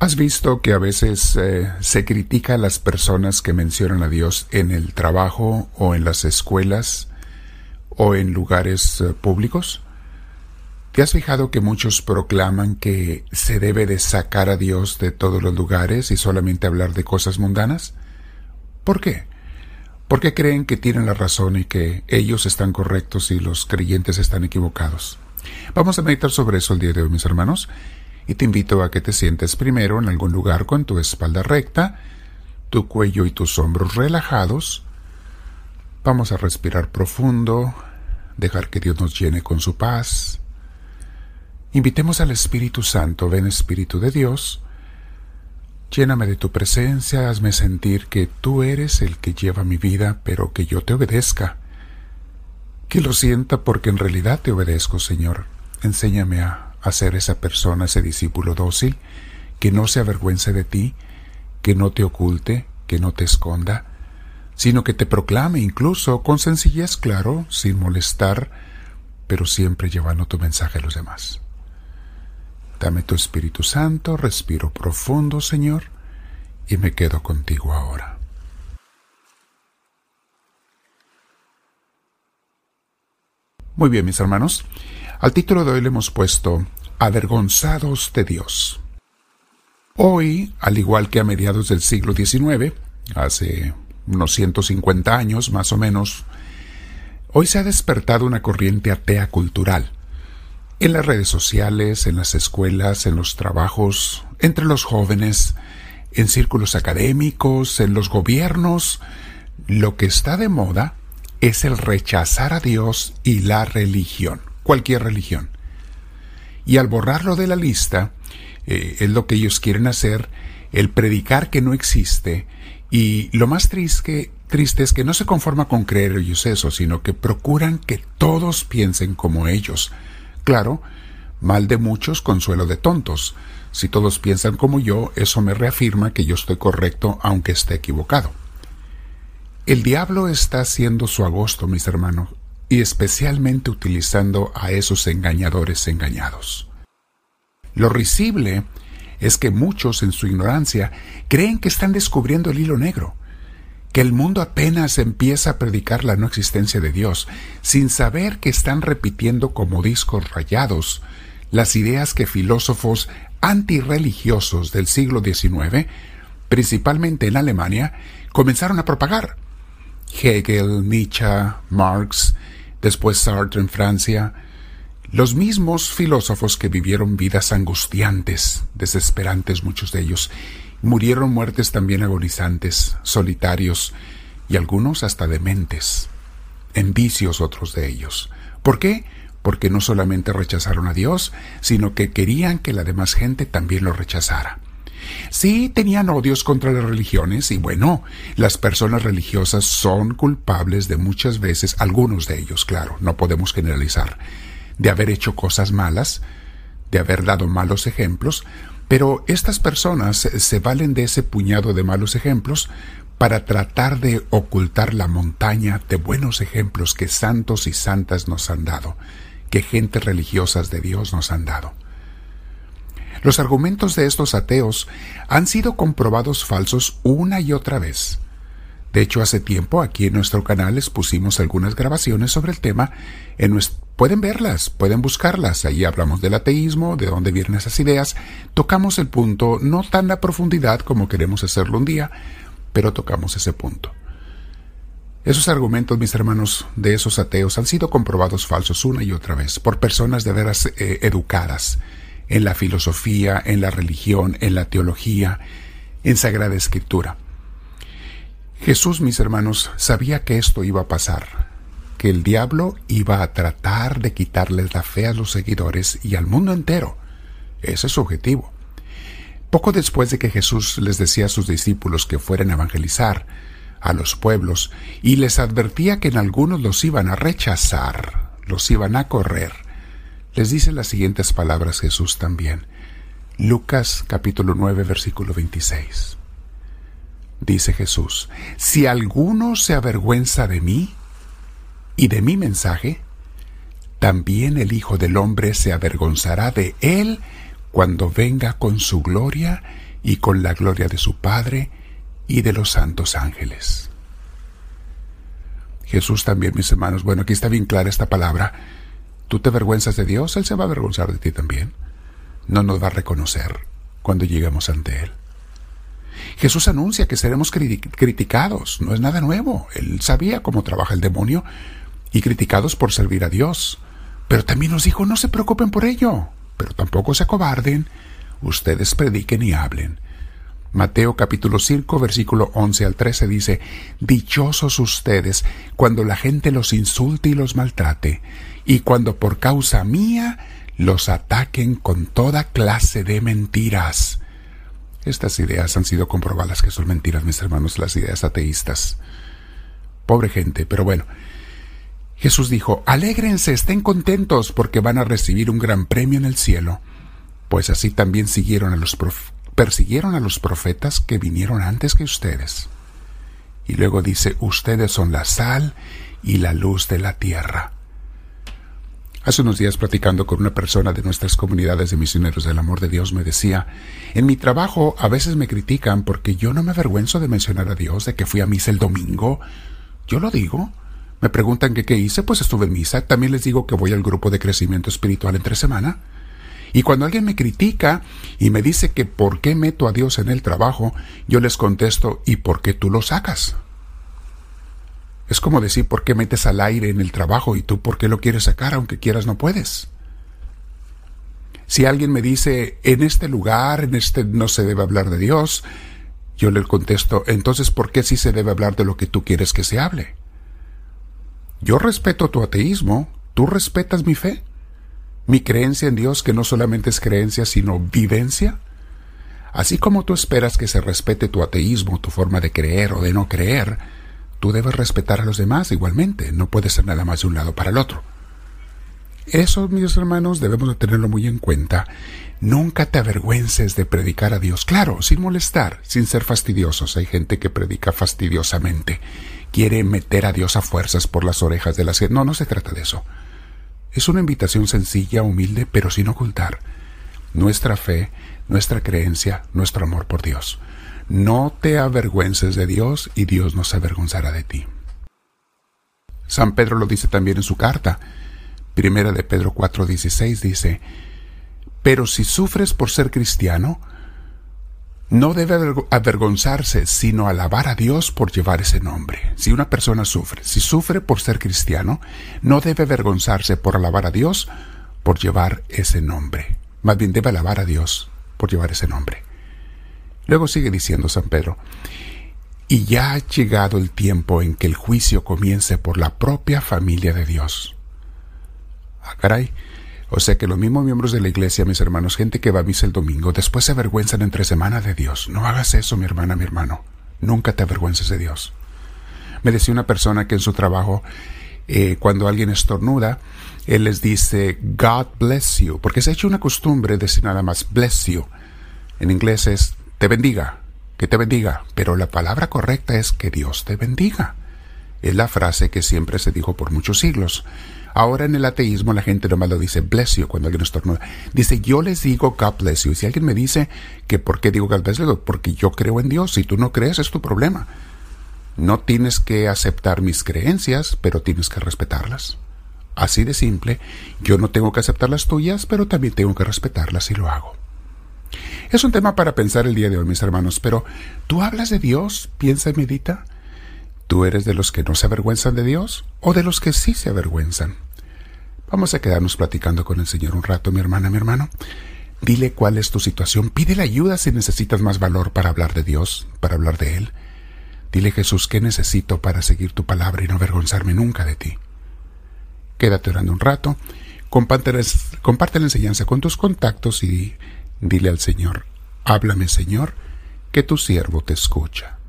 ¿Has visto que a veces eh, se critica a las personas que mencionan a Dios en el trabajo o en las escuelas o en lugares eh, públicos? ¿Te has fijado que muchos proclaman que se debe de sacar a Dios de todos los lugares y solamente hablar de cosas mundanas? ¿Por qué? Porque creen que tienen la razón y que ellos están correctos y los creyentes están equivocados. Vamos a meditar sobre eso el día de hoy, mis hermanos y te invito a que te sientes primero en algún lugar con tu espalda recta, tu cuello y tus hombros relajados. Vamos a respirar profundo, dejar que Dios nos llene con su paz. Invitemos al Espíritu Santo, ven Espíritu de Dios, lléname de tu presencia, hazme sentir que tú eres el que lleva mi vida, pero que yo te obedezca. Que lo sienta porque en realidad te obedezco, Señor. Enséñame a a ser esa persona, ese discípulo dócil, que no se avergüence de ti, que no te oculte, que no te esconda, sino que te proclame incluso con sencillez, claro, sin molestar, pero siempre llevando tu mensaje a los demás. Dame tu Espíritu Santo, respiro profundo, Señor, y me quedo contigo ahora. Muy bien, mis hermanos. Al título de hoy le hemos puesto Avergonzados de Dios. Hoy, al igual que a mediados del siglo XIX, hace unos 150 años más o menos, hoy se ha despertado una corriente atea cultural. En las redes sociales, en las escuelas, en los trabajos, entre los jóvenes, en círculos académicos, en los gobiernos, lo que está de moda es el rechazar a Dios y la religión cualquier religión. Y al borrarlo de la lista, eh, es lo que ellos quieren hacer, el predicar que no existe, y lo más triste, triste es que no se conforma con creer ellos eso, sino que procuran que todos piensen como ellos. Claro, mal de muchos, consuelo de tontos. Si todos piensan como yo, eso me reafirma que yo estoy correcto aunque esté equivocado. El diablo está haciendo su agosto, mis hermanos, y especialmente utilizando a esos engañadores engañados. Lo risible es que muchos en su ignorancia creen que están descubriendo el hilo negro, que el mundo apenas empieza a predicar la no existencia de Dios, sin saber que están repitiendo como discos rayados las ideas que filósofos antirreligiosos del siglo XIX, principalmente en Alemania, comenzaron a propagar. Hegel, Nietzsche, Marx después Sartre en Francia, los mismos filósofos que vivieron vidas angustiantes, desesperantes muchos de ellos, murieron muertes también agonizantes, solitarios y algunos hasta dementes, en vicios otros de ellos. ¿Por qué? Porque no solamente rechazaron a Dios, sino que querían que la demás gente también lo rechazara. Sí tenían odios contra las religiones y bueno, las personas religiosas son culpables de muchas veces, algunos de ellos, claro, no podemos generalizar, de haber hecho cosas malas, de haber dado malos ejemplos, pero estas personas se valen de ese puñado de malos ejemplos para tratar de ocultar la montaña de buenos ejemplos que santos y santas nos han dado, que gentes religiosas de Dios nos han dado. Los argumentos de estos ateos han sido comprobados falsos una y otra vez. De hecho, hace tiempo aquí en nuestro canal les pusimos algunas grabaciones sobre el tema. En pueden verlas, pueden buscarlas. Allí hablamos del ateísmo, de dónde vienen esas ideas. Tocamos el punto, no tan a profundidad como queremos hacerlo un día, pero tocamos ese punto. Esos argumentos, mis hermanos, de esos ateos han sido comprobados falsos una y otra vez por personas de veras eh, educadas en la filosofía, en la religión, en la teología, en Sagrada Escritura. Jesús, mis hermanos, sabía que esto iba a pasar, que el diablo iba a tratar de quitarles la fe a los seguidores y al mundo entero. Ese es su objetivo. Poco después de que Jesús les decía a sus discípulos que fueran a evangelizar a los pueblos y les advertía que en algunos los iban a rechazar, los iban a correr, les dice las siguientes palabras Jesús también. Lucas capítulo 9 versículo 26. Dice Jesús, si alguno se avergüenza de mí y de mi mensaje, también el Hijo del Hombre se avergonzará de él cuando venga con su gloria y con la gloria de su Padre y de los santos ángeles. Jesús también, mis hermanos, bueno, aquí está bien clara esta palabra. Tú te avergüenzas de Dios, Él se va a avergonzar de ti también. No nos va a reconocer cuando lleguemos ante Él. Jesús anuncia que seremos criticados, no es nada nuevo. Él sabía cómo trabaja el demonio y criticados por servir a Dios. Pero también nos dijo, no se preocupen por ello, pero tampoco se acobarden. Ustedes prediquen y hablen. Mateo capítulo 5 versículo 11 al 13 dice, Dichosos ustedes cuando la gente los insulte y los maltrate, y cuando por causa mía los ataquen con toda clase de mentiras. Estas ideas han sido comprobadas que son mentiras, mis hermanos, las ideas ateístas. Pobre gente, pero bueno. Jesús dijo, alégrense, estén contentos, porque van a recibir un gran premio en el cielo. Pues así también siguieron a los persiguieron a los profetas que vinieron antes que ustedes. Y luego dice, ustedes son la sal y la luz de la tierra. Hace unos días platicando con una persona de nuestras comunidades de misioneros del amor de Dios me decía, en mi trabajo a veces me critican porque yo no me avergüenzo de mencionar a Dios, de que fui a misa el domingo. Yo lo digo. Me preguntan que qué hice, pues estuve en misa. También les digo que voy al grupo de crecimiento espiritual entre semana. Y cuando alguien me critica y me dice que por qué meto a Dios en el trabajo, yo les contesto, ¿y por qué tú lo sacas? Es como decir por qué metes al aire en el trabajo y tú por qué lo quieres sacar aunque quieras no puedes. Si alguien me dice en este lugar, en este no se debe hablar de Dios, yo le contesto, entonces ¿por qué sí se debe hablar de lo que tú quieres que se hable? Yo respeto tu ateísmo, tú respetas mi fe, mi creencia en Dios que no solamente es creencia sino vivencia. Así como tú esperas que se respete tu ateísmo, tu forma de creer o de no creer, tú debes respetar a los demás igualmente, no puedes ser nada más de un lado para el otro. Eso, mis hermanos, debemos de tenerlo muy en cuenta. Nunca te avergüences de predicar a Dios, claro, sin molestar, sin ser fastidiosos. Hay gente que predica fastidiosamente, quiere meter a Dios a fuerzas por las orejas de la gente. No, no se trata de eso. Es una invitación sencilla, humilde, pero sin ocultar nuestra fe, nuestra creencia, nuestro amor por Dios. No te avergüences de Dios y Dios no se avergonzará de ti. San Pedro lo dice también en su carta. Primera de Pedro 4:16 dice, Pero si sufres por ser cristiano, no debe avergonzarse, sino alabar a Dios por llevar ese nombre. Si una persona sufre, si sufre por ser cristiano, no debe avergonzarse por alabar a Dios por llevar ese nombre. Más bien debe alabar a Dios por llevar ese nombre. Luego sigue diciendo San Pedro, y ya ha llegado el tiempo en que el juicio comience por la propia familia de Dios. Ah, caray. O sea que los mismos miembros de la iglesia, mis hermanos, gente que va a misa el domingo, después se avergüenzan entre semana de Dios. No hagas eso, mi hermana, mi hermano. Nunca te avergüences de Dios. Me decía una persona que en su trabajo, eh, cuando alguien estornuda, él les dice, God bless you, porque se ha hecho una costumbre decir nada más, bless you. En inglés es te bendiga, que te bendiga, pero la palabra correcta es que Dios te bendiga. Es la frase que siempre se dijo por muchos siglos. Ahora en el ateísmo la gente nomás lo dice bless you cuando alguien estornuda. Dice yo les digo God bless you. Si alguien me dice que por qué digo God bless you, porque yo creo en Dios. Si tú no crees es tu problema. No tienes que aceptar mis creencias, pero tienes que respetarlas. Así de simple. Yo no tengo que aceptar las tuyas, pero también tengo que respetarlas y lo hago. Es un tema para pensar el día de hoy, mis hermanos, pero ¿tú hablas de Dios? Piensa y medita. ¿Tú eres de los que no se avergüenzan de Dios o de los que sí se avergüenzan? Vamos a quedarnos platicando con el Señor un rato, mi hermana, mi hermano. Dile cuál es tu situación. Pídele ayuda si necesitas más valor para hablar de Dios, para hablar de Él. Dile Jesús, ¿qué necesito para seguir tu palabra y no avergonzarme nunca de ti? Quédate orando un rato, comparte la enseñanza con tus contactos y Dile al Señor, háblame Señor, que tu siervo te escucha.